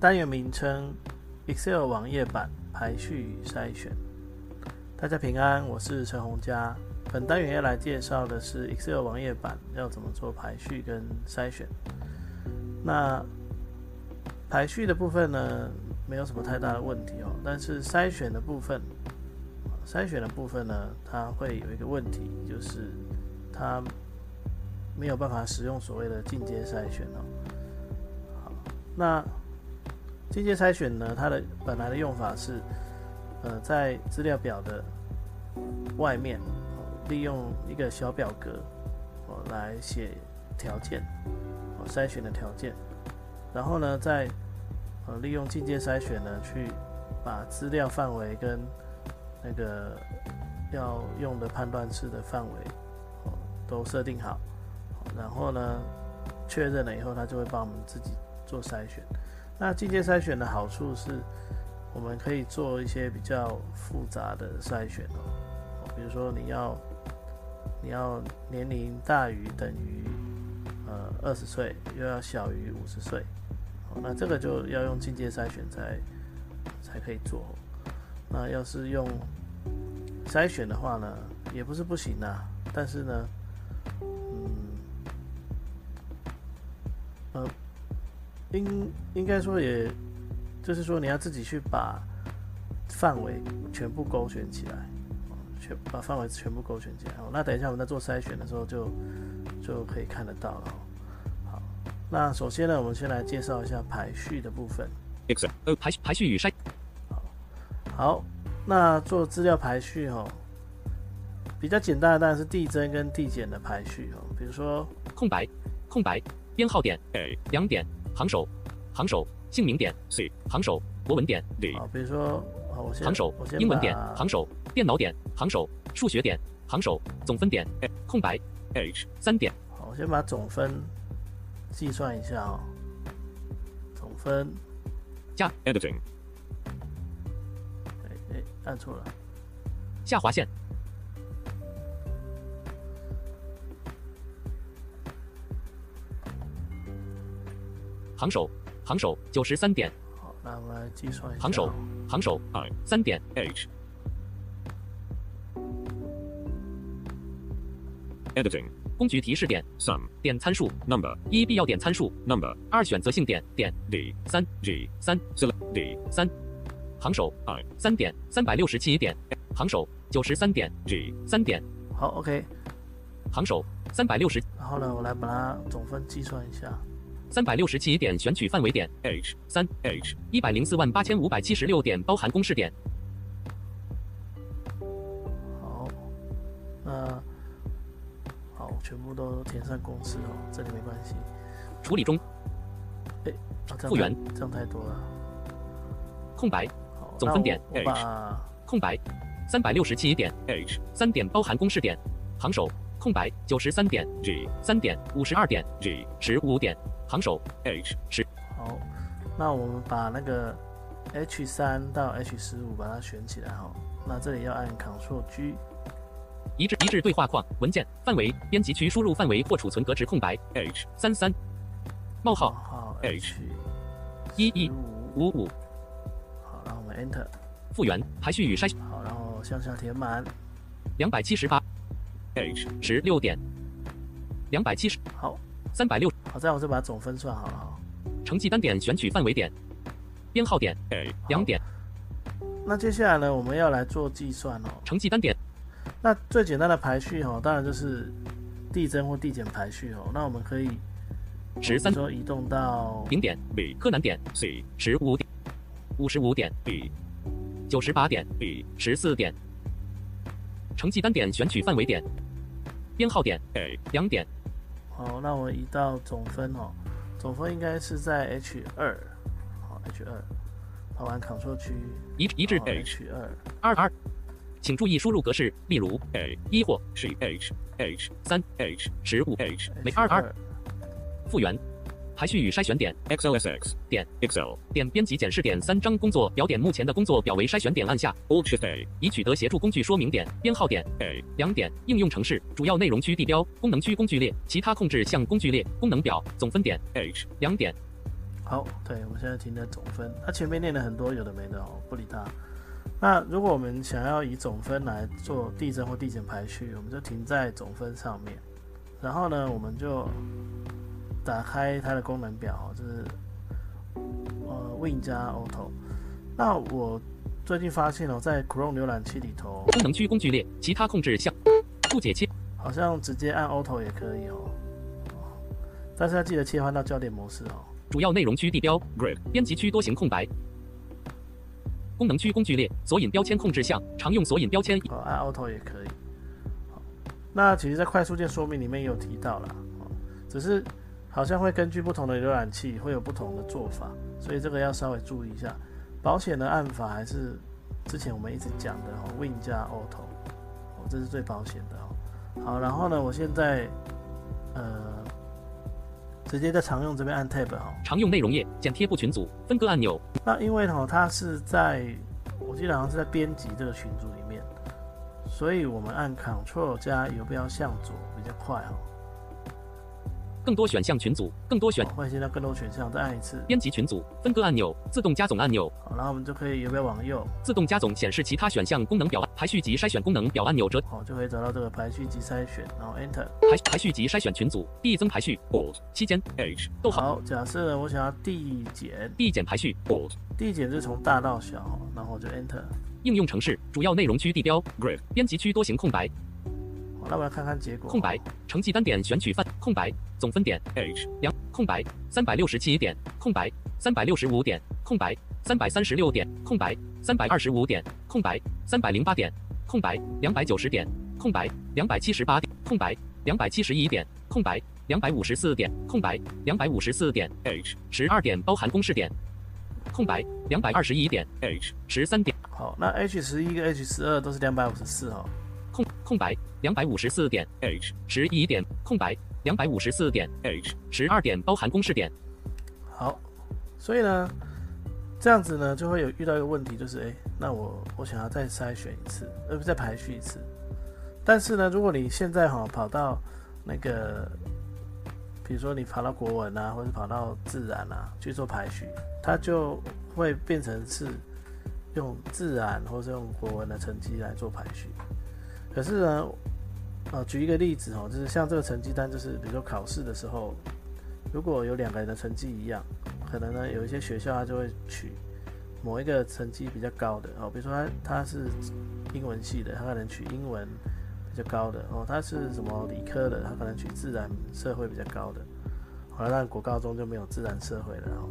单元名称：Excel 网页版排序与筛选。大家平安，我是陈洪佳。本单元要来介绍的是 Excel 网页版要怎么做排序跟筛选。那排序的部分呢，没有什么太大的问题哦。但是筛选的部分，筛选的部分呢，它会有一个问题，就是它没有办法使用所谓的进阶筛选哦。好，那进阶筛选呢？它的本来的用法是，呃，在资料表的外面，利用一个小表格，哦，来写条件，哦，筛选的条件，然后呢，再呃利用进阶筛选呢，去把资料范围跟那个要用的判断式的范围，哦，都设定好，然后呢，确认了以后，它就会帮我们自己做筛选。那进阶筛选的好处是，我们可以做一些比较复杂的筛选哦，比如说你要你要年龄大于等于呃二十岁，又要小于五十岁，那这个就要用进阶筛选才才可以做。那要是用筛选的话呢，也不是不行啊，但是呢，嗯，呃。应应该说，也就是说，你要自己去把范围全部勾选起来，全把范围全部勾选起来。那等一下我们在做筛选的时候，就就可以看得到了。好，那首先呢，我们先来介绍一下排序的部分。Excel 呃排排序与筛。好，好，那做资料排序哈，比较简单的当然是递增跟递减的排序哦。比如说空白，空白，编号点 A 两点。行首，行首，姓名点 C，行首，国文点 D。好，比如说，我先行首，英文点，行首，电脑点，行首，数学点，行首，总分点，空白，H 三点。好，我先把总分计算一下哦。总分加 Editing。哎哎，按错了。下划线。行首，行首九十三点。好，那我们来计算一下。行首，行首二三点 H。Editing 工具提示点 Sum 点参数 Number 一必要点参数 Number 二选择性点点 D 三 G 三 Select D 三。行首二三点三百六十七点。行首九十三点 G 三点。好，OK。行首三百六十。然后呢，我来把它总分计算一下。三百六十七点选取范围点。H 三。H 一百零四万八千五百七十六点包含公式点。好，那好，全部都填上公式哦，这里没关系。处理中。哎，复原，这样太多了。空白，总分点。H 空白，三百六十七点。H 三点包含公式点，行首空白九十三点 G 三点五十二点 G 十五点。行首 H 十。好，那我们把那个 H 三到 H 十五把它选起来哈。那这里要按 Ctrl G，一致一致对话框文件范围编辑区输入范围或储存格值空白 H 三三。冒号好 H 一一五五。好，然后我们 Enter 复原排序与筛选好，然后向下填满。两百七十八 H 十六点两百七十好。三百六，好，这样我就把总分算好了哈。成绩单点选取范围点，编号点两点。那接下来呢，我们要来做计算哦。成绩单点，那最简单的排序哈，当然就是递增或递减排序哦。那我们可以十三说移动到零点 B 柯南点 C 十五点五十五点 B 九十八点 B 十四点。成绩单点选取范围点。编号点 A 两点。好，那我移到总分哦，总分应该是在 H 二，好 H 二，跑完 Ctrl 区移移至 H 二二二，请注意输入格式，例如 A 一或 C H H 三 H 十五 H 每二二复原。排序与筛选点。XLSX 点。Excel 点编辑检视点三张工作表点目前的工作表为筛选点按下。Alt Shift A 已取得协助工具说明点。编号点。A 两点应用程式主要内容区地标功能区工具列其他控制项工具列功能表总分点。H 两点。好，对我们现在停在总分，它前面念了很多有的没的哦，不理它。那如果我们想要以总分来做递增或递减排序，我们就停在总分上面，然后呢，我们就。打开它的功能表，就是呃 Win 加 Auto。那我最近发现哦，在 Chrome 浏览器里头，功能区工具列其他控制项不解切，好像直接按 Auto 也可以哦。但是要记得切换到焦点模式哦。主要内容区地标 Grid 编辑区多行空白，功能区工具列索引标签控制项常用索引标签，哦按 Auto 也可以。好，那其实，在快速键说明里面也有提到了，只是。好像会根据不同的浏览器会有不同的做法，所以这个要稍微注意一下。保险的按法还是之前我们一直讲的哦，Win 加 Auto，哦，这是最保险的哦。好，然后呢，我现在呃直接在常用这边按 Tab 哈，常用内容页剪贴布群组分割按钮。那因为哈它是在我记得好像是在编辑这个群组里面，所以我们按 Ctrl 加游标向左比较快哈。更多选项群组，更多选，换现在更多选项，再按一次。编辑群组，分割按钮，自动加总按钮。好，然后我们就可以有没有往右？自动加总显示其他选项功能表，排序及筛选功能表按钮折。好，就可以找到这个排序及筛选，然后 Enter。排排序及筛选群组，递增排序，Alt 期间 H 逗号。好，假设我想要递减，递减排序，Alt 递减是从大到小，然后就 Enter。应用程式主要内容区地标 Grid 编辑区多行空白。那我要看看结果。空白，成绩单点选取范，空白，总分点 H 两，空白，三百六十七点，空白，三百六十五点，空白，三百三十六点，空白，三百二十五点，空白，三百零八点，空白，两百九十点，空白，两百七十八点，空白，两百七十一点，空白，两百五十四点，空白，两百五十四点 H 十二点包含公式点，空白，两百二十一点 H 十三点。好，那 H 十一跟 H 十二都是两百五十四哦。空空白两百五十四点 H 十一点空白两百五十四点 H 十二点包含公式点。好，所以呢，这样子呢就会有遇到一个问题，就是哎，那我我想要再筛选一次，呃不再排序一次。但是呢，如果你现在哈跑到那个，比如说你跑到国文啊，或者跑到自然啊去做排序，它就会变成是用自然或是用国文的成绩来做排序。可是呢，呃，举一个例子哦，就是像这个成绩单，就是比如说考试的时候，如果有两个人的成绩一样，可能呢有一些学校它就会取某一个成绩比较高的哦，比如说他他是英文系的，他可能取英文比较高的哦，他是什么理科的，他可能取自然社会比较高的。好了，那国高中就没有自然社会了哦。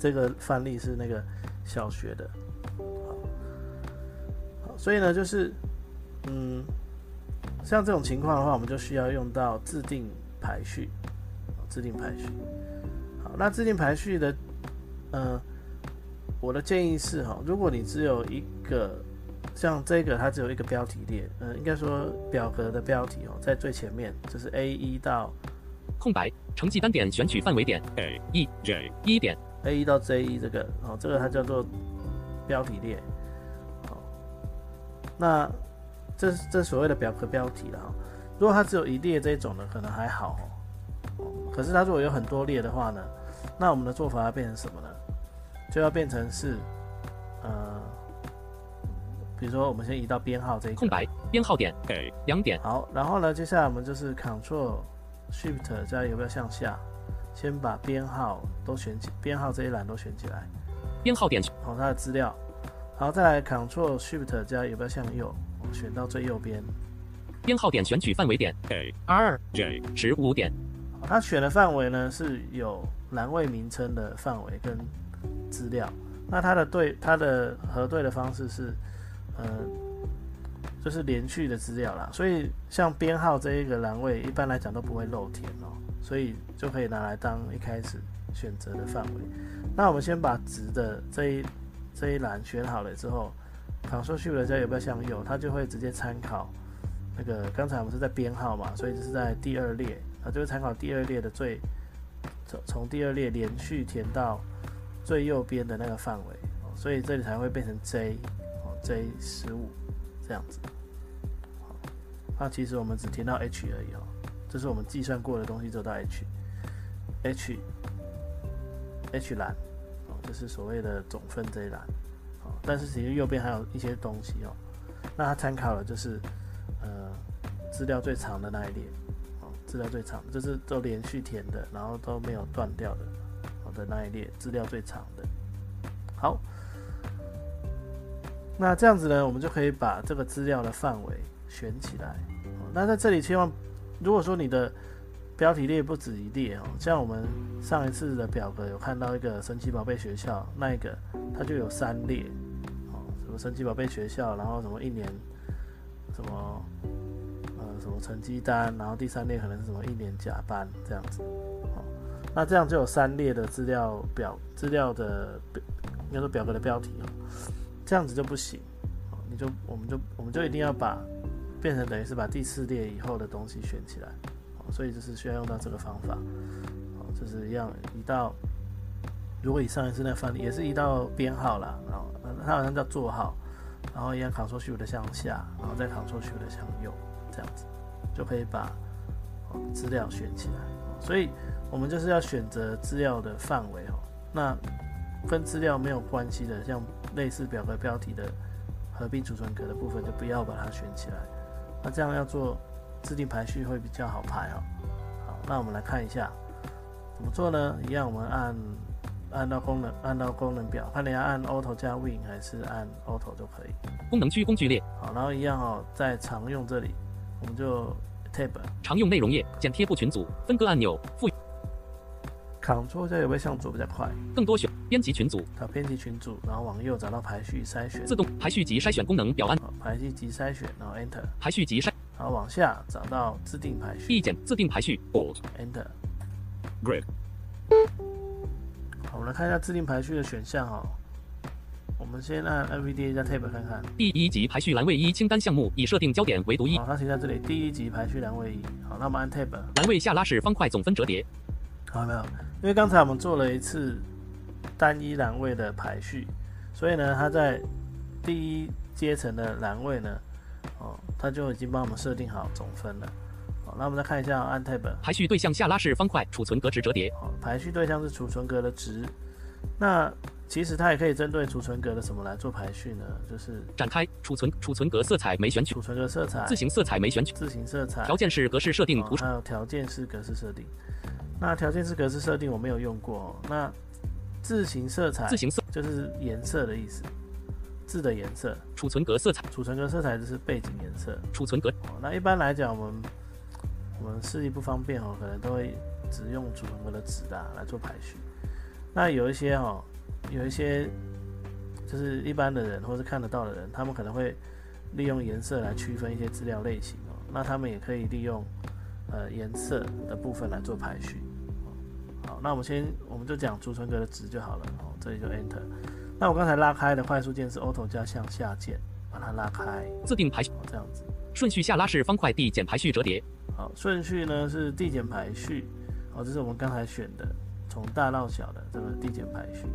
这个范例是那个小学的，好，所以呢就是。嗯，像这种情况的话，我们就需要用到自定排序，自定排序。好，那自定排序的，呃，我的建议是哈，如果你只有一个，像这个它只有一个标题列，嗯，应该说表格的标题哦，在最前面，就是 A 一到空白成绩单点选取范围点 A 一 J 一点 A 一到 J 一这个，哦，这个它叫做标题列。好，那。这这所谓的表格标题了哈，如果它只有一列这种的，可能还好哦。可是它如果有很多列的话呢，那我们的做法要变成什么呢？就要变成是，呃，比如说我们先移到编号这一空白编号点给两点。好，然后呢，接下来我们就是 Ctrl Shift 加有没有向下，先把编号都选起，编号这一栏都选起来。编号点好，它的资料。好，再来 Ctrl Shift 加有没有向右？选到最右边，编号点选取范围点 A 二 J 十五点。它选的范围呢是有栏位名称的范围跟资料。那它的对它的核对的方式是，呃，就是连续的资料啦，所以像编号这一个栏位，一般来讲都不会漏填哦，所以就可以拿来当一开始选择的范围。那我们先把值的这一这一栏选好了之后，Ctrl Shift 加有没有向右，它就会直接参考那个刚才我们是在编号嘛，所以这是在第二列，它就会参考第二列的最从从第二列连续填到最右边的那个范围，所以这里才会变成 J 哦 J 十五这样子。那其实我们只填到 H 而已哦，这是我们计算过的东西，走到 H，H H 栏哦，这是所谓的总分这一栏但是其实右边还有一些东西哦，那它参考了就是呃资料最长的那一列哦，资料最长就是都连续填的，然后都没有断掉的好的那一列资料最长的。好，那这样子呢，我们就可以把这个资料的范围。选起来，那在这里千万，如果说你的标题列不止一列哦，像我们上一次的表格有看到一个神奇宝贝学校，那一个它就有三列哦，什么神奇宝贝学校，然后什么一年什么呃什么成绩单，然后第三列可能是什么一年甲班这样子。哦，那这样就有三列的资料表资料的应该说表格的标题哦，这样子就不行，你就我们就我们就一定要把。变成等于是把第四列以后的东西选起来，所以就是需要用到这个方法，哦，就是一样移到，如果以上一次那范例也是移到编号啦，然后它好像叫座号，然后一样 Ctrl Shift 的向下，然后再 Ctrl Shift 的向右，这样子就可以把资料选起来。所以我们就是要选择资料的范围哦，那跟资料没有关系的，像类似表格标题的合并储存格的部分，就不要把它选起来。那这样要做自定排序会比较好排哦。好，那我们来看一下怎么做呢？一样，我们按按到功能，按到功能表，看你要按 Auto 加 Win 还是按 Auto 就可以。功能区工具列。好，然后一样哦，在常用这里，我们就 Tab 常用内容页，剪贴布群组分割按钮复。Ctrl 加有没有向左比较快？更多选编辑群组，好编辑群组，然后往右找到排序筛选，自动排序及筛选功能表按，排序及筛选，然后 Enter 排序及筛，然后往下找到自定排序，一键自定排序 Enter Grid。好，我们来看一下自定排序的选项哈。我们先按 NVDA 加 Tab 看看。第一级排序栏位一清单项目已设定焦点为独一。好，它写在这里。第一级排序栏位一。好，那我们按 Tab。栏位下拉式方块总分折叠。好，没有。因为刚才我们做了一次单一栏位的排序，所以呢，它在第一阶层的栏位呢，哦，它就已经帮我们设定好总分了。好，那我们再看一下按 Tab 排序对象下拉式方块储存格值折叠。好，排序对象是储存格的值。那其实它也可以针对储存格的什么来做排序呢？就是展开储存储存格色彩没选取，储存格色彩自行色彩没选取，自行色彩条件式格式设定图还有条件式格式设定。那条件式格式设定我没有用过。那自行色彩，自行色就是颜色的意思，字的颜色。储存格色彩，储存格色彩就是背景颜色。储存格。那一般来讲，我们我们视力不方便哦，可能都会只用储存格的值啊来做排序。那有一些哦，有一些就是一般的人或是看得到的人，他们可能会利用颜色来区分一些资料类型哦。那他们也可以利用。呃，颜色的部分来做排序。好，那我们先，我们就讲储存格的值就好了。哦，这里就 Enter。那我刚才拉开的快速键是 Auto 加向下键，把它拉开。自定排序，这样子。顺序下拉式方块递减排序折叠。好，顺序呢是递减排序。好，这是我们刚才选的，从大到小的这个递减排序。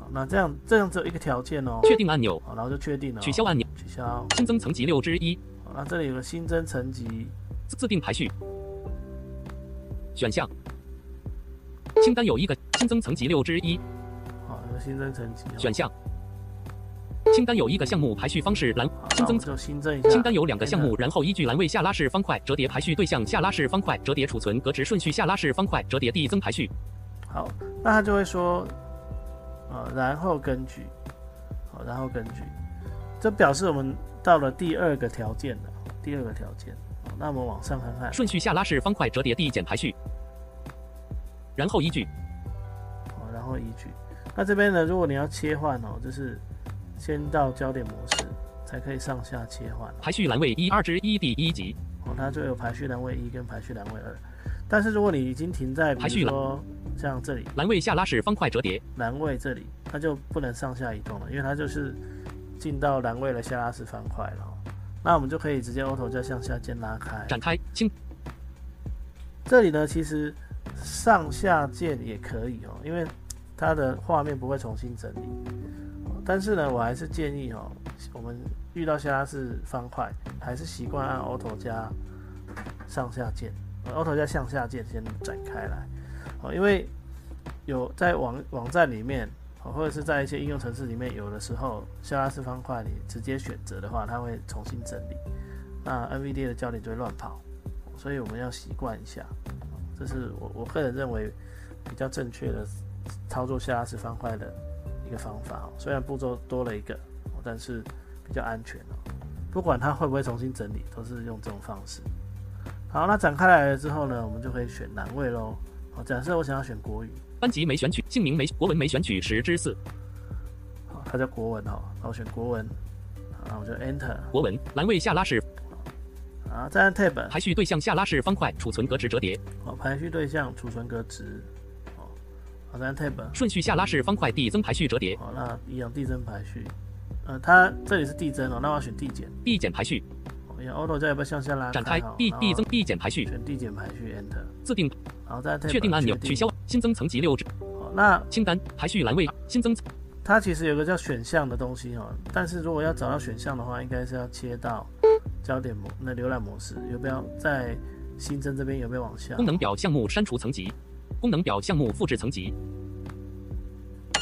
好，那这样这样只有一个条件哦。确定按钮。好，然后就确定了。取消按钮。取消。新增层级六之一。好，那这里有个新增层级。自定排序。选项清单有一个新增层级六之一。好，新增层级。选项清单有一个项目排序方式栏新增就新增一下。清单有两个项目，然后依据栏位下拉式方块折叠排序对象下拉式方块折叠储存格值顺序下拉式方块折叠递增排序。好，那他就会说，呃，然后根据，好，然后根据，这表示我们到了第二个条件了，第二个条件。那我们往上看看，顺序下拉式方块折叠递减排序，然后依据，好，然后依据。那这边呢，如果你要切换哦，就是先到焦点模式，才可以上下切换。排序栏位一二之一第一级，哦，它就有排序栏位一跟排序栏位二。但是如果你已经停在，比如说像这里，栏位下拉式方块折叠，栏位这里，它就不能上下移动了，因为它就是进到栏位的下拉式方块了。那我们就可以直接 Auto 加向下键拉开，展开，清。这里呢，其实上下键也可以哦，因为它的画面不会重新整理。但是呢，我还是建议哦，我们遇到下拉式方块，还是习惯按 Auto 加上下键。Auto 加向下键先展开来，哦，因为有在网网站里面，或者是在一些应用程式里面，有的时候下拉式方块你直接选择的话，它会重新整理，那 NVD 的焦点就会乱跑，所以我们要习惯一下，这是我我个人认为比较正确的操作下拉式方块的一个方法哦，虽然步骤多了一个，但是比较安全哦，不管它会不会重新整理，都是用这种方式。好，那展开来了之后呢，我们就可以选栏位喽。好，假设我想要选国语，班级没选取，姓名没国文没选取十之四。好，它叫国文哈，那我选国文，好，我就 Enter。国文栏位下拉式，啊，再按 Tab 排序对象下拉式方块储存格值折叠。好，排序对象储存格值。好，好，再按 Tab 顺序下拉式方块递增排序折叠。好，那一样递增排序。呃，它这里是递增哦，那我要选递减。递减排序。Auto 加要不要向下拉？展开递递增递减排序，选递减排序，Enter。自定，然后再确定按钮，取消新增层级六。好，那清单排序栏位新增，它其实有个叫选项的东西哦，但是如果要找到选项的话，应该是要切到焦点模那浏览模式，有没有在新增这边有没有往下？功能表项目删除层级，功能表项目复制层级，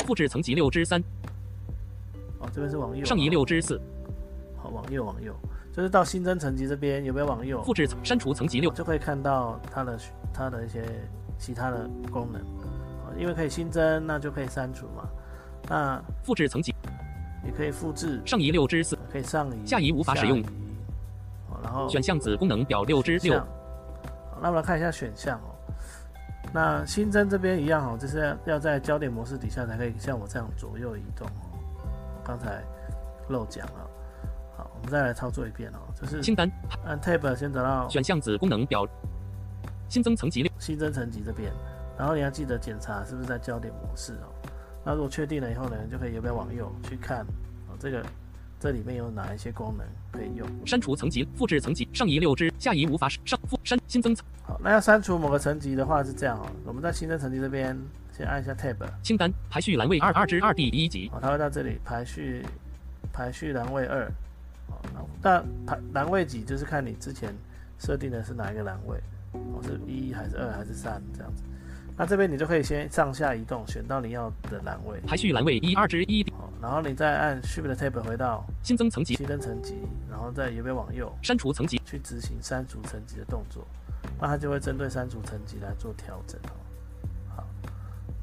复制层级六之三。哦，这边是往右。上移六之四。好，往右往右。就是到新增层级这边有没有往右复制删除层级六，就可以看到它的它的一些其他的功能因为可以新增，那就可以删除嘛。那复制层级也可以复制上移六之四，可以上移下移无法使用。然后选项子功能表六之六。那我们来看一下选项哦。那新增这边一样哦，就是要要在焦点模式底下才可以像我这样左右移动哦。刚才漏讲了。好我们再来操作一遍哦，就是清单按 Tab 先找到选项子功能表，新增层级六，新增层级这边，然后你要记得检查是不是在焦点模式哦。那如果确定了以后呢，就可以要不要往右去看哦，这个这里面有哪一些功能可以用？删除层级，复制层级，上移六只，下移无法上复删新增层。好，那要删除某个层级的话是这样哦，我们在新增层级这边先按一下 Tab，清单排序栏位二二之二第一级，哦，它会到这里排序排序栏位二。那排栏位几就是看你之前设定的是哪一个栏位，哦是一还是二还是三这样子。那这边你就可以先上下移动，选到你要的栏位。排序栏位一二之一。好，然后你再按 Shift Tab 回到新增层级，新增层级，然后再右边往右删除层级，去执行删除层级的动作。那它就会针对删除层级来做调整。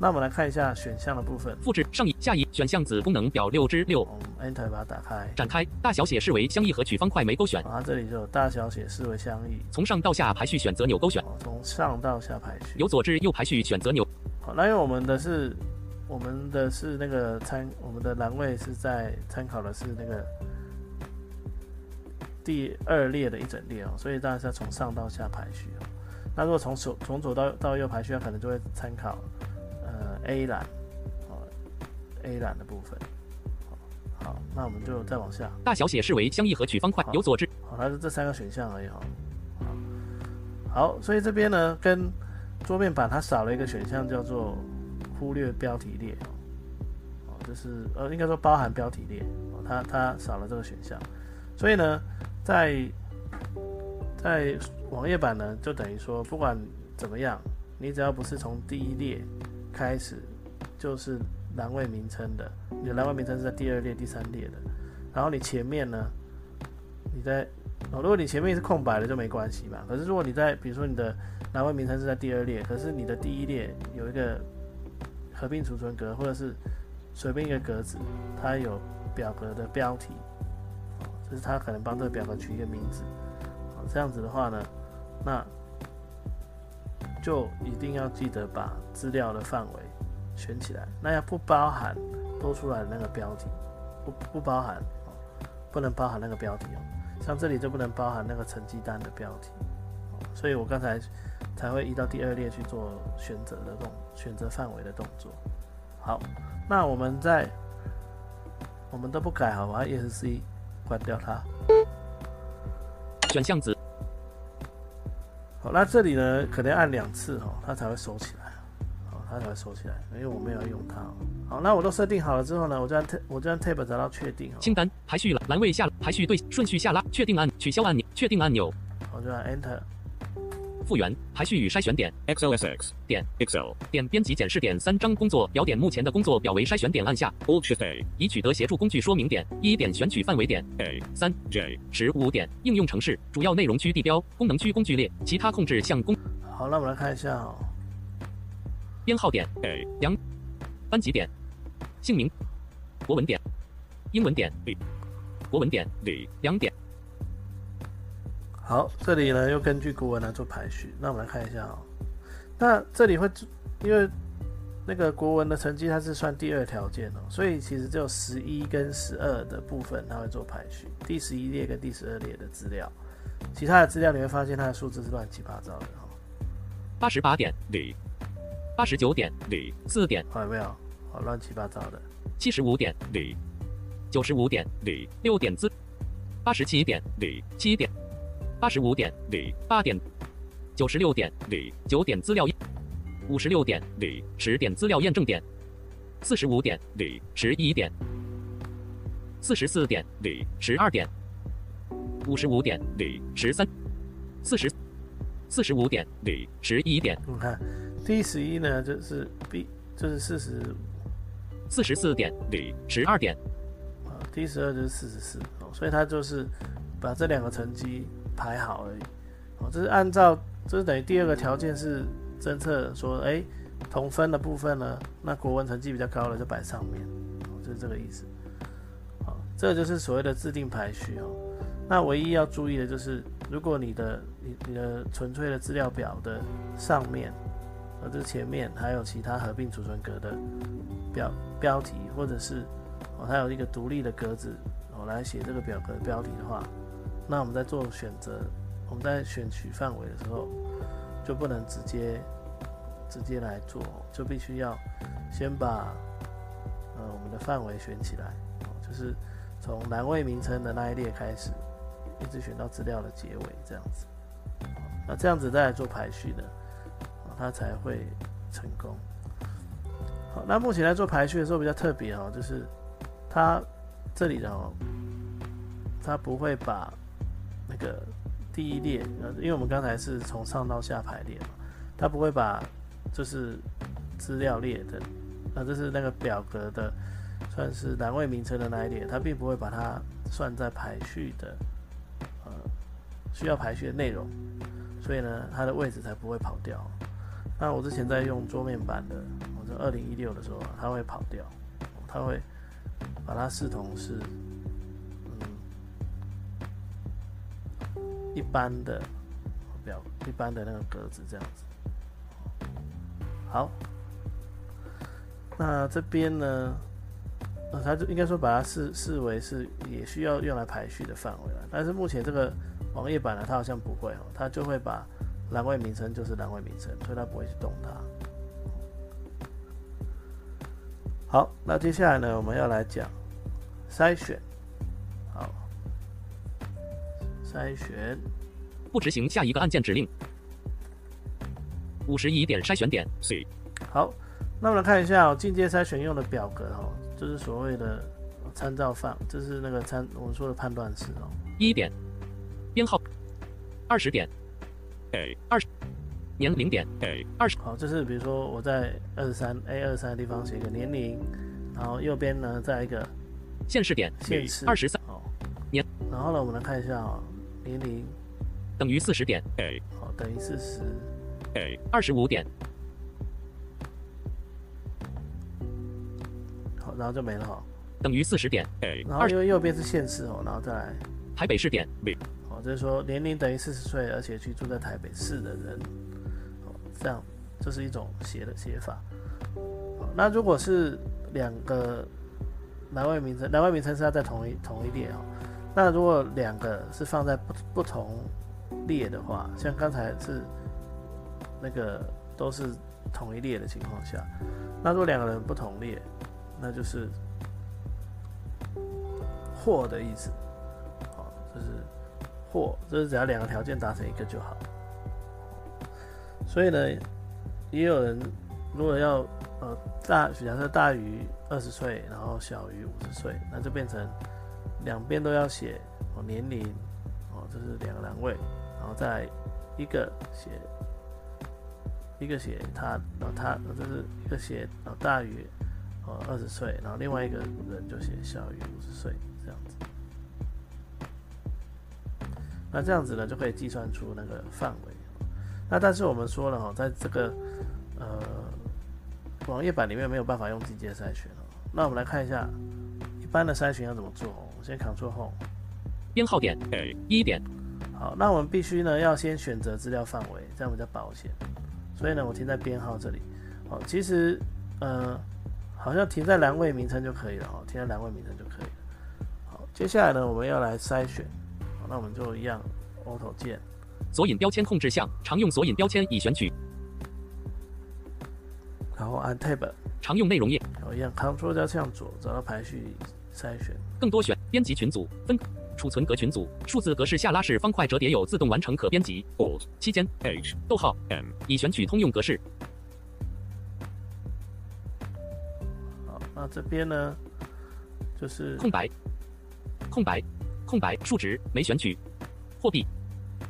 那我们来看一下选项的部分，复制上移下移选项子功能表六之六，Enter 把它打开，展开大小写视为相异和取方块没勾选，啊这里就有大小写视为相异，从上到下排序选择钮勾选，从上到下排序，由左至右排序选择钮。好，那因为我们的是我们的是那个参我们的栏位是在参考的是那个第二列的一整列哦，所以当然是要从上到下排序哦。那如果从左从左到到右排序，它可能就会参考。A 栏，哦，A 栏的部分，好，那我们就再往下。大小写视为相异和取方块，由左至。好，它是这三个选项而已哈。好，所以这边呢，跟桌面版它少了一个选项，叫做忽略标题列。哦，就是呃，应该说包含标题列。哦，它它少了这个选项。所以呢，在在网页版呢，就等于说，不管怎么样，你只要不是从第一列。开始就是栏位名称的，你的栏位名称是在第二列、第三列的。然后你前面呢，你在哦，如果你前面是空白的就没关系嘛。可是如果你在，比如说你的栏位名称是在第二列，可是你的第一列有一个合并储存格，或者是随便一个格子，它有表格的标题，就是它可能帮这个表格取一个名字，这样子的话呢，那。就一定要记得把资料的范围选起来，那要不包含多出来的那个标题，不不包含，不能包含那个标题哦，像这里就不能包含那个成绩单的标题，所以我刚才才会移到第二列去做选择的动选择范围的动作。好，那我们在我们都不改好吧？ESC 关掉它。选项子好，那这里呢，可能要按两次哦，它才会收起来。好，它才会收起来，因为我没有要用它哦。好，那我都设定好了之后呢，我就按 tab 我就按 tab 找到确定哦，清单排序了栏位下排序对顺序下拉确定按取消按钮确定按钮我就按 enter。复原排序与筛选点 XLSX. 点 Excel. 点编辑检视点三张工作表点目前的工作表为筛选点按下 Alt Shift A. 以取得协助工具说明点一点选取范围点 A. 三 J. 十五点应用程式主要内容区地标功能区工具列其他控制项工好，那我们来看一下哦，编号点 A. 班级点姓名国文点英文点 B. 国文点 D. 两点好，这里呢又根据国文来做排序。那我们来看一下哦，那这里会因为那个国文的成绩它是算第二条件哦，所以其实只有十一跟十二的部分它会做排序，第十一列跟第十二列的资料，其他的资料你会发现它的数字是乱七八糟的哦。八十八点 D. 八十九点 D. 四点好，有没有？好，乱七八糟的。七十五点 D. 九十五点 D. 六点资八十七点 D. 七点八十五点 D. 八点九十六点 D. 九点资料五十六点 D. 十点资料验证点四十五点 D. 十一点四十四点 D. 十二点五十五点 D. 十三四十四十五点 D. 十一点你看，第十一呢就是 B，就是四十四十四点 D. 十二点啊，第十二就是四十四哦，所以它就是把这两个成绩排好而已哦，这是按照这是等于第二个条件是侦测说，哎，同分的部分呢，那国文成绩比较高的就摆上面哦，就是这个意思。好，这个就是所谓的制定排序哦。那唯一要注意的就是，如果你的你你的纯粹的资料表的上面，呃，这前面还有其他合并储存格的标标题，或者是哦，它有一个独立的格子哦来写这个表格标题的话，那我们在做选择，我们在选取范围的时候，就不能直接直接来做，就必须要先把呃我们的范围选起来，就是从栏位名称的那一列开始，一直选到资料的结尾这样子，那这样子再来做排序呢，它才会成功。好，那目前在做排序的时候比较特别哦，就是它这里的哦，它不会把那个第一列，呃，因为我们刚才是从上到下排列嘛，它不会把就是资料列的，那这是那个表格的，算是栏位名称的那一列，它并不会把它算在排序的，呃，需要排序的内容，所以呢，它的位置才不会跑掉。那我之前在用桌面版的，我在二零一六的时候，它会跑掉，它会把它视同是，一般的表，一般的那个格子这样子。好，那这边呢，呃，它就应该说把它视视为是也需要用来排序的范围了。但是目前这个网页版呢，它好像不会哦，它就会把栏位名称就是栏位名称，所以它不会去动它。好，那接下来呢，我们要来讲筛选。筛选。不执行下一个按键指令。五十一点筛选点 C. 好，那我们来看一下哦，进阶筛选用的表格哦，就是所谓的参照范，就是那个参我们说的判断式哦。一点编号二十点 A. 年龄点 A. 好，就是比如说我在二十三 A 二十三的地方写一个年龄，然后右边呢再一个县市点县市二十三哦年，然后呢我们来看一下哦，年龄等于四十点。A. 好等于四十，A. 二十五点。好，然后就没了。哈。等于四十点。A. 然后因为右边是县市哦，然后再来。台北市点。好，就是说年龄等于四十岁，而且居住在台北市的人，哦，这样这是一种写的写法。好，那如果是两个栏位名称，栏位名称是要在同一同一列哦，那如果两个是放在不不同列的话，像刚才是那个都是同一列的情况下，那如果两个人不同列，那就是或的意思。好，就是或，就是只要两个条件达成一个就好。所以呢，也有人如果要呃大，假设大于二十岁，然后小于五十岁，那就变成两边都要写哦年龄哦，这是两个栏位，然后再一个写一个写他，然后他这是一个写哦大于呃二十岁，然后另外一个人就写小于五十岁这样子。那这样子呢，就可以计算出那个范围。那但是我们说了哈，在这个呃网页版里面没有办法用机阶筛选哦。那我们来看一下般的筛选要怎么做。我先 Ctrl Home，编号点 A 一点，好，那我们必须呢要先选择资料范围，这样比较保险。所以呢，我停在编号这里。好，其实呃好像停在栏位名称就可以了哦，停在栏位名称就可以了。好，接下来呢我们要来筛选，好，那我们就一样 Auto 键。索引标签控制项，常用索引标签已选取，然后按 Tab，常用内容页，然后一样 Ctrl 加向左找到排序筛选。更多选编辑群组分储存格群组数字格式下拉式方块折叠有自动完成可编辑。Alt 期间 H 逗号 M 已选取通用格式，好，那这边呢就是空白，空白，空白，数值没选取，货币，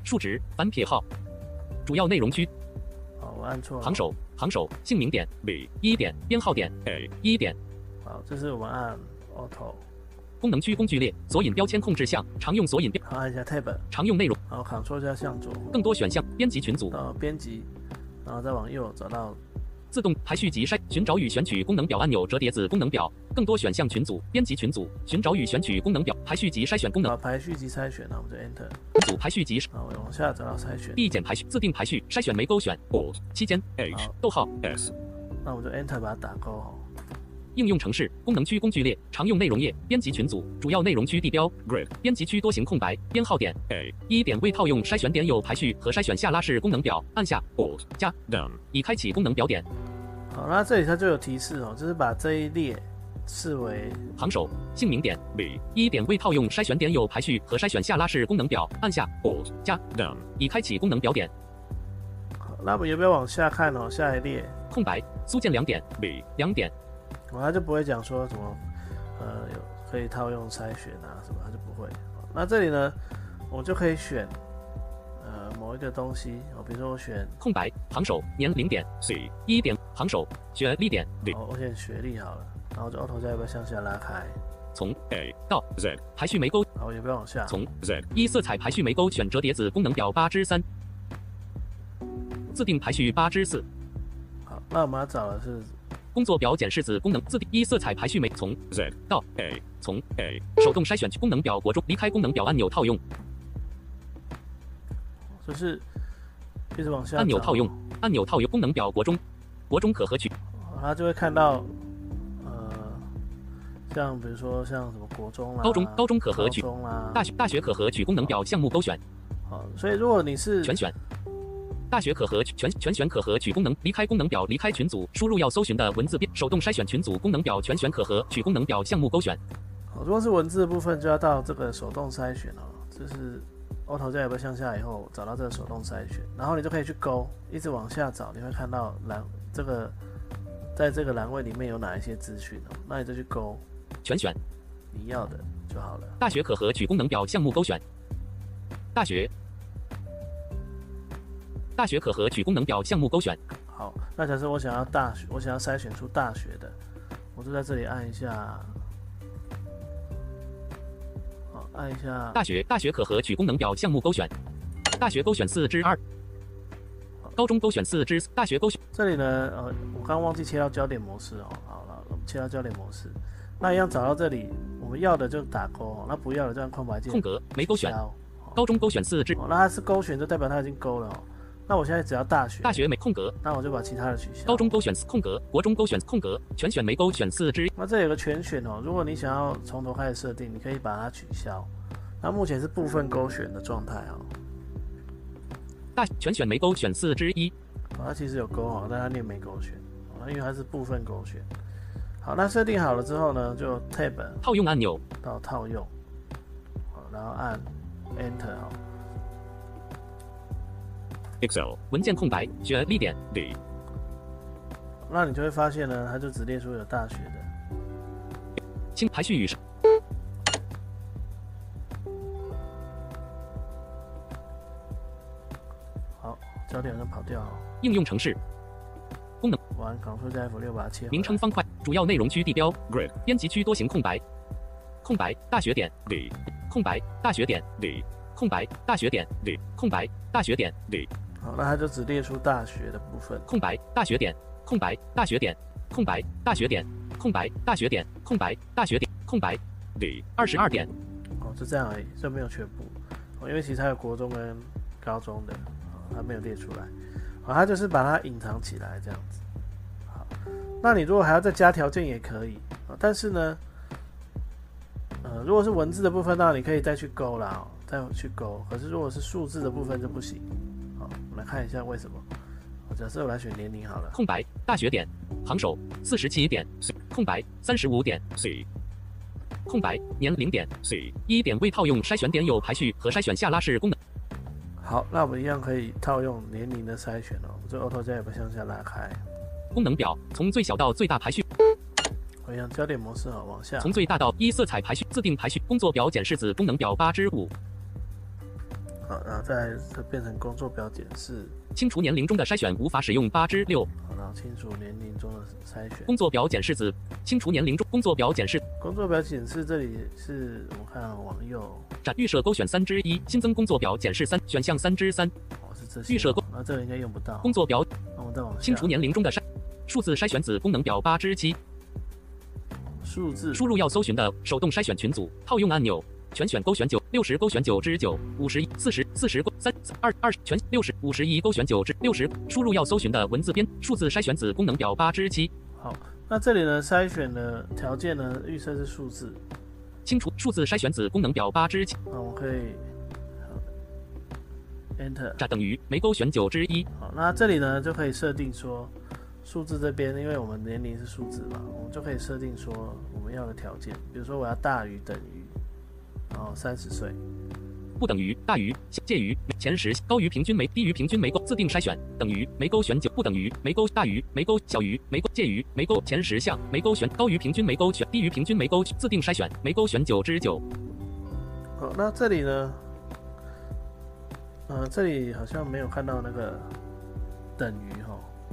数值反撇号，主要内容区。好，我按错了。行首行首姓名点 B 一点编号点 A 一点。好，这是我们按 Auto，功能区工具列索引标签控制项常用索引标按一下 Tab，常用内容。然后 Ctrl 加向左更多选项编辑群组。到编辑，然后再往右找到。自动排序及筛寻找与选取功能表按钮折叠子功能表。更多选项群组编辑群组寻找与选取功能表排序及筛选功能。好排序及筛选，那我们就 Enter，群组排序及然后往下找到筛选，递减排序自定排序筛选没勾选。Alt 期间 H，逗号 S 那我就 Enter 把它打勾哦。应用程式功能区工具列常用内容页编辑群组主要内容区地标 Grid 编辑区多行空白编号点 A 一点未套用筛选点有排序和筛选下拉式功能表按下 Alt 加 Down 已开启功能表点。好，那这里它就有提示哦，就是把这一列视为行首姓名点。B 一点未套用筛选点有排序和筛选下拉式功能表按下 Alt 加 Down 已开启功能表点。好，那我们有没有往下看哦？下一列，空白苏建两点。B 两点我它就不会讲说什么，呃，有可以套用筛选啊什么，它就不会。好那这里呢，我就可以选，呃，某一个东西哦，比如说我选，空白行首年龄点 C 一点行首学历点对哦，我选学历好了，然后就 Auto 加要不要向下拉开？从 A 到 Z 排序没勾好，也不要往下。从 Z 一色彩排序没勾选折叠子功能表八之三自定排序八之四好，那我们要找的是工作表检视子功能自定义色彩排序没从 Z 到 A 从 A 手动筛选功能表国中离开功能表按钮套用。就是一直往下按钮套用按钮套用功能表国中国中可合取哦它就会看到，呃，像比如说像什么国中啦、高中高中可合取中啦、大学大学可合取功能表项目勾选。好，所以如果你是全选。大学可和取全全选可和取功能离开功能表离开群组输入要搜寻的文字编手动筛选群组功能表全选可和取功能表项目勾选。好，如果是文字的部分，就要到这个手动筛选了，就是 Auto 加有没有向下以后找到这个手动筛选，然后你就可以去勾，一直往下找，你会看到栏这个在这个栏位里面有哪一些资讯哦，那你就去勾。全选。你要的就好了。大学可和取功能表项目勾选。大学大学可核取功能表项目勾选。好，那假设我想要大学，我想要筛选出大学的，我就在这里按一下，好，按一下大学大学可核取功能表项目勾选。大学勾选四之二。高中勾选四之大学勾选。这里呢，呃，我刚刚忘记切到焦点模式哦。好了，我们切到焦点模式，那一样找到这里，我们要的就打勾哦，那不要的就按空白键空格没勾选。高中勾选四之哦，那它是勾选，就代表它已经勾了哦。那我现在只要大学，大学没空格那我就把其他的取消。高中勾选四空格国中勾选空格全选没勾选四之那这有个全选哦，如果你想要从头开始设定，你可以把它取消。那目前是部分勾选的状态哦。大全选没勾选四之一，好，它其实有勾哦，但它念没勾选，啊，因为它是部分勾选。好，那设定好了之后呢，就 Tab 套用按钮，到套用，好，然后按 Enter 哈。Excel 文件空白，选立点，D。那你就会发现呢，它就只列出有大学的。清排序与好，焦点就跑掉了。应用程式。完，Ctrl 加 F 六把它切。名称方块，主要内容区地标，Grid。编辑区多行空白，空白大学点，D。空白大学点，D。空白大学点，D。空白大学点，D 好，那它就只列出大学的部分。空白大学点，空白大学点，空白大学点，空白大学点，空白大学点，空白对二十二点，哦，就这样而已，这没有全部。哦，因为其实还有国中跟高中的，哦，没有列出来。好，它就是把它隐藏起来这样子。好，那你如果还要再加条件也可以，啊，但是呢，呃，如果是文字的部分，那你可以再去勾啦，哦，再去勾。可是如果是数字的部分就不行。看一下为什么。好假设我来选年龄好了，空白大学点，行首四十七点，空白三十五点，C 空白年龄点 C 一点未套用筛选点有排序和筛选下拉式功能，好，那我们一样可以套用年龄的筛选哦。我这 Auto 加也不向下拉开，功能表从最小到最大排序，我一样焦点模式啊，往下。从最大到一色彩排序，自定排序，工作表检视子功能表八之五，好，然后再来它变成工作表检视，清除年龄中的筛选无法使用八之六，好，然后清除年龄中的筛选。工作表检示子清除年龄中工作表检示工作表检示这里是我看啊往右，展预设勾选三之一，新增工作表检示三选项三之三，哦是这些。预设勾那这个应该用不到。工作表那我们再往。清除年龄中的筛数字筛选子功能表八之七，数字输入要搜寻的手动筛选群组套用按钮。全选勾选九六十勾选九之九五十一四十四十勾三二二十全六十五十一勾选九之六十输入要搜寻的文字编数字筛选子功能表八之七。好，那这里呢筛选的条件呢预设是数字，清除数字筛选子功能表八之七。那我们可以好 Enter。这等于没勾选九之一。好，那这里呢就可以设定说，数字这边，因为我们年龄是数字嘛，我们就可以设定说我们要的条件，比如说我要大于等于，然后三十岁，不等于大于介于前十高于平均没低于平均没勾自定筛选。等于没勾选九不等于没勾大于没勾小于没勾介于没勾前十项。没勾选高于平均没勾选低于平均没勾自定筛选。没勾选九之九。好，那这里呢，呃，这里好像没有看到那个等于哈，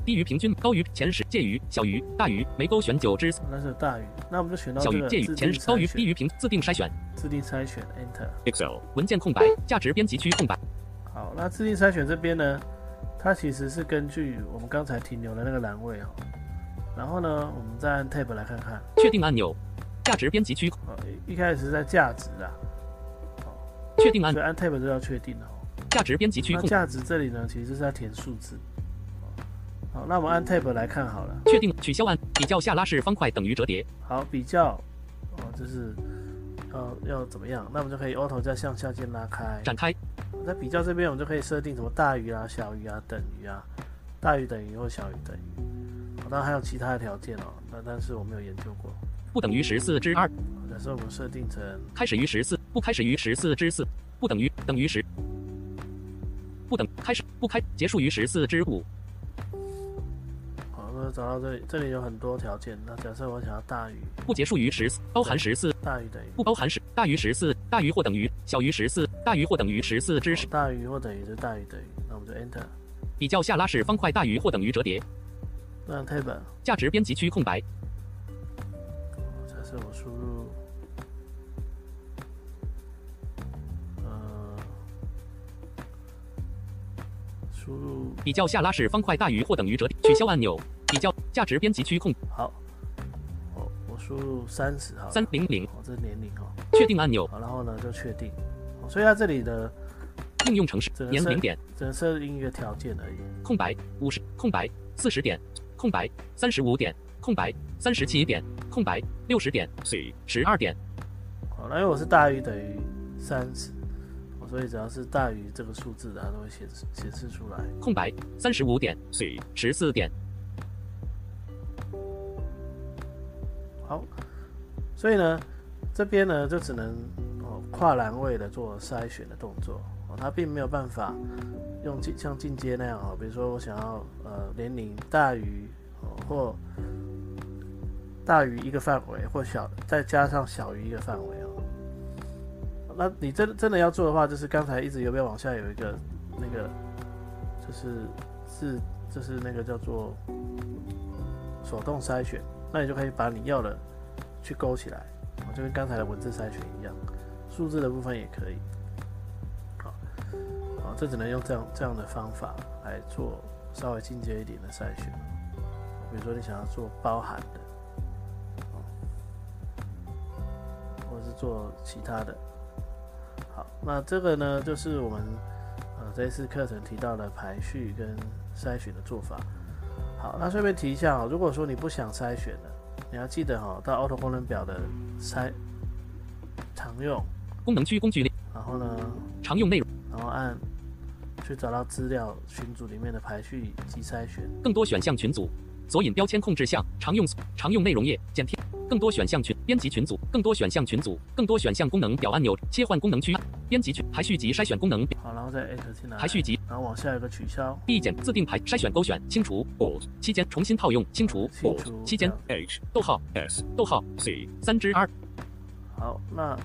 低于平均高于前十介于小于大于没勾选九只那是大于，那我们就选到小于介于前十高于低于平自定筛选。自定筛选 Enter。Excel 文件空白价值编辑区空白。好，那自定筛选这边呢，它其实是根据我们刚才停留的那个栏位哦，然后呢，我们再按 Tab 来看看，确定按钮价值编辑区哦，一一开始是在价值啊，确定按所以按 Tab 就要确定了哦。价值编辑区价值这里呢，其实是在填数字。好，那我们按 Tab 来看好了。确定取消按比较下拉式方块等于折叠好，比较，哦，这是要要怎么样？那我们就可以 Auto 加向下键拉开。展开在比较这边，我们就可以设定什么大于啊、小于啊、等于啊、大于等于或小于等于。好，当然还有其他的条件哦，那但是我没有研究过。不等于十四之二好假设我们设定成开始于十四，不开始于十四之四，不等于等于十，不等开始不开结束于十四之五，找到这里，这里有很多条件。那假设我想要大于不结束于十四，包含十四，大于等于不包含十，大于十四，大于或等于小于十四，大于或等于十四之十，大于或等于就大于等于，那我们就 Enter。比较下拉式方块大于或等于折叠，那按 Tab，价值编辑区空白，假设我输入，呃，输入。比较下拉式方块大于或等于折叠，取消按钮，比较价值编辑区控好，我我输入三十好了，三零零，哦，这是年龄哦，确定按钮，好，然后呢就确定，哦所以它这里的应用程式这个年龄点。只能设定一个条件而已。空白五十空白四十点空白三十五点空白三十七点空白六十点 C 十二点。好，那因为我是大于等于三十，所以只要是大于这个数字的，它都会显示显示出来。空白三十五点水十四点所以呢，这边呢就只能哦跨栏位的做筛选的动作哦，它并没有办法用进像进阶那样哦，比如说我想要呃年龄大于哦或大于一个范围，或小再加上小于一个范围哦。那你真真的要做的话，就是刚才一直有没有往下有一个那个，就是是就是那个叫做手动筛选。那你就可以把你要的去勾起来，啊，就跟刚才的文字筛选一样，数字的部分也可以，好，好，这只能用这样这样的方法来做稍微进阶一点的筛选，比如说你想要做包含的，或者是做其他的，好，那这个呢就是我们呃这一次课程提到的排序跟筛选的做法。好，那顺便提一下哦，如果说你不想筛选的，你要记得哈，到 Auto 功能表的筛常用。功能区工具列，然后呢，常用内容，然后按去找到资料群组里面的排序及筛选，更多选项群组，索引标签控制项，常用常用内容页，剪贴，更多选项群编辑群组，更多选项群组，更多选项功能表按钮，切换功能区，编辑群排序及筛选功能表，好，然后再 Enter 进来，排序及，然后往下一个取消，递减自定排筛选勾选清除 Alt 期间重新套用清除清除期间 H 逗号 S 逗号 C 三之 R 好，那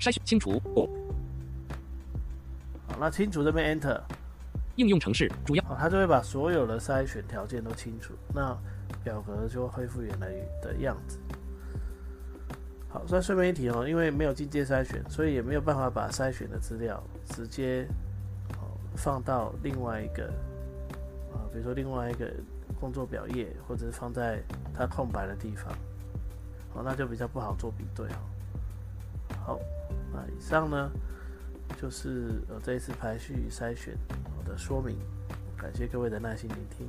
筛选清除好，那清除这边 Enter，应用程式主要。好，它就会把所有的筛选条件都清除，那表格就会恢复原来的样子。好，再顺便一提哦，因为没有进阶筛选，所以也没有办法把筛选的资料直接放到另外一个啊，比如说另外一个工作表页，或者是放在它空白的地方，哦，那就比较不好做比对哦。好，那以上呢就是呃这一次排序筛选的说明，感谢各位的耐心聆听。